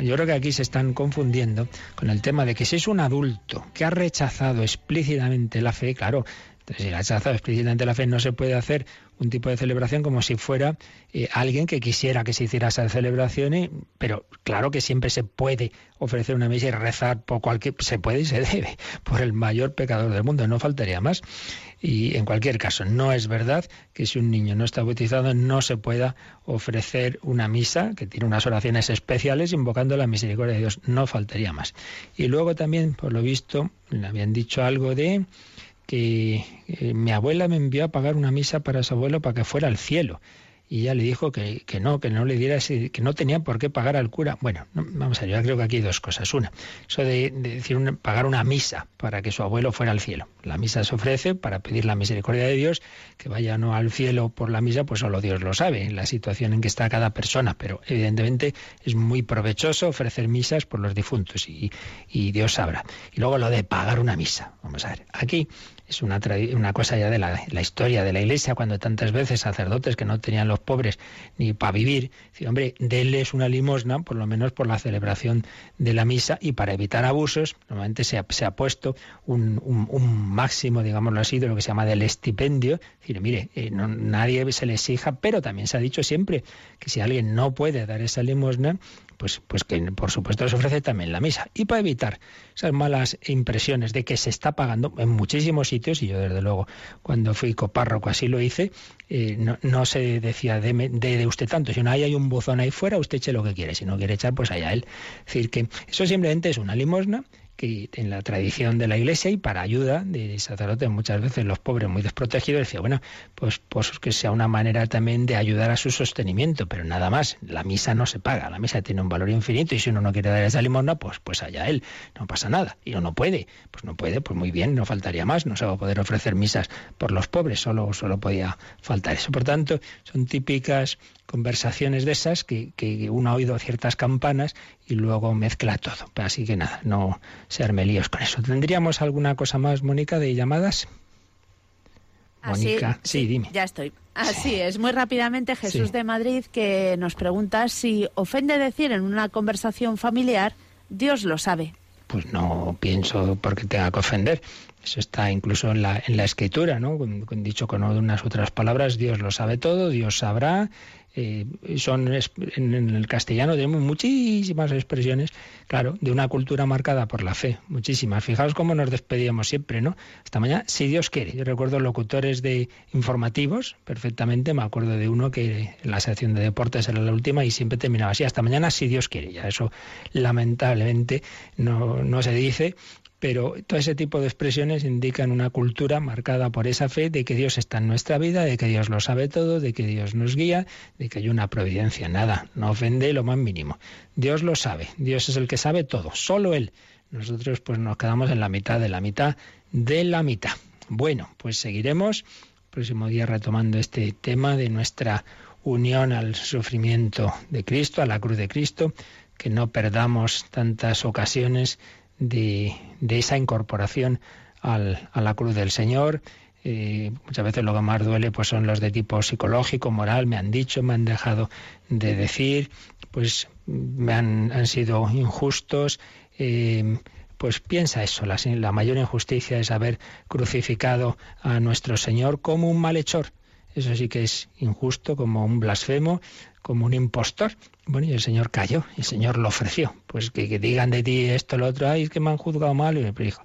Yo creo que aquí se están confundiendo con el tema de que si es un adulto que ha rechazado explícitamente la fe, claro, entonces si ha rechazado explícitamente la fe no se puede hacer un tipo de celebración como si fuera eh, alguien que quisiera que se hiciera esa celebración, pero claro que siempre se puede ofrecer una misa y rezar por cualquier, se puede y se debe, por el mayor pecador del mundo, no faltaría más. Y en cualquier caso, no es verdad que si un niño no está bautizado no se pueda ofrecer una misa que tiene unas oraciones especiales invocando la misericordia de Dios, no faltaría más. Y luego también, por lo visto, le habían dicho algo de que eh, mi abuela me envió a pagar una misa para su abuelo para que fuera al cielo y ella le dijo que, que, no, que no le diera que no tenía por qué pagar al cura. Bueno, vamos a ver, yo creo que aquí hay dos cosas. Una, eso de, decir pagar una misa para que su abuelo fuera al cielo. La misa se ofrece para pedir la misericordia de Dios, que vaya no al cielo por la misa, pues solo Dios lo sabe, la situación en que está cada persona, pero evidentemente es muy provechoso ofrecer misas por los difuntos y, y Dios sabrá. Y luego lo de pagar una misa. Vamos a ver, aquí es una, una cosa ya de la, historia de la Iglesia, cuando tantas veces sacerdotes que no tenían los pobres ni para vivir, decían, hombre, denles una limosna, por lo menos por la celebración de la misa, y para evitar abusos, normalmente se ha, se ha puesto un, un, máximo, digámoslo así, de lo que se llama del estipendio, es decir, mire, eh, no, nadie se le exija, pero también se ha dicho siempre que si alguien no puede dar esa limosna, pues, pues que por supuesto se ofrece también la misa. Y para evitar esas malas impresiones de que se está pagando en muchísimos sitios, y yo desde luego cuando fui copárroco así lo hice, eh, no, se decía de, de, usted tanto, sino ahí hay un buzón ahí fuera, usted eche lo que quiere, si no quiere echar, pues allá él. Es decir, que eso simplemente es una limosna que en la tradición de la Iglesia y para ayuda de sacerdotes, muchas veces los pobres muy desprotegidos, decía, bueno, pues, pues que sea una manera también de ayudar a su sostenimiento, pero nada más, la misa no se paga, la misa tiene un valor infinito y si uno no quiere dar esa limosna, pues, pues allá él, no pasa nada, y uno no puede, pues no puede, pues muy bien, no faltaría más, no se va a poder ofrecer misas por los pobres, solo, solo podía faltar eso. Por tanto, son típicas conversaciones de esas que, que, uno ha oído ciertas campanas y luego mezcla todo. Así que nada, no se arme líos con eso. ¿Tendríamos alguna cosa más, Mónica, de llamadas? Mónica, sí, dime. Ya estoy. Así es, muy rápidamente Jesús de Madrid que nos pregunta si ofende decir en una conversación familiar, Dios lo sabe. Pues no pienso porque tenga que ofender. Eso está incluso en la, en la escritura, ¿no? Dicho con unas otras palabras, Dios lo sabe todo, Dios sabrá, eh, son en el castellano tenemos muchísimas expresiones, claro, de una cultura marcada por la fe, muchísimas. Fijaos cómo nos despedíamos siempre, ¿no? Hasta mañana, si Dios quiere. Yo recuerdo locutores de informativos, perfectamente, me acuerdo de uno que en la sección de deportes era la última y siempre terminaba así, hasta mañana, si Dios quiere. Ya eso lamentablemente no, no se dice pero todo ese tipo de expresiones indican una cultura marcada por esa fe de que Dios está en nuestra vida, de que Dios lo sabe todo, de que Dios nos guía, de que hay una providencia. Nada, no ofende lo más mínimo. Dios lo sabe, Dios es el que sabe todo, solo Él. Nosotros pues nos quedamos en la mitad de la mitad de la mitad. Bueno, pues seguiremos próximo día retomando este tema de nuestra unión al sufrimiento de Cristo, a la cruz de Cristo, que no perdamos tantas ocasiones de, esa incorporación al, a la cruz del Señor. Eh, muchas veces lo que más duele pues son los de tipo psicológico, moral, me han dicho, me han dejado de decir, pues me han, han sido injustos. Eh, pues piensa eso, la, la mayor injusticia es haber crucificado a nuestro Señor como un malhechor. Eso sí que es injusto, como un blasfemo, como un impostor. Bueno, y el Señor cayó, el Señor lo ofreció. Pues que, digan de ti esto, lo otro, ay, es que me han juzgado mal. Y me dijo,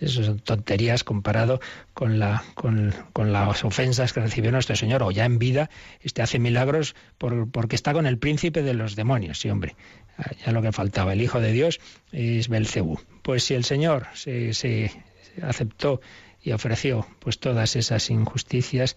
Eso son tonterías comparado con, la, con, con, las ofensas que recibió nuestro Señor. O ya en vida, este hace milagros por, porque está con el príncipe de los demonios. Sí, hombre, ya lo que faltaba. El Hijo de Dios es Belcebú. Pues si el Señor se, se aceptó y ofreció pues todas esas injusticias,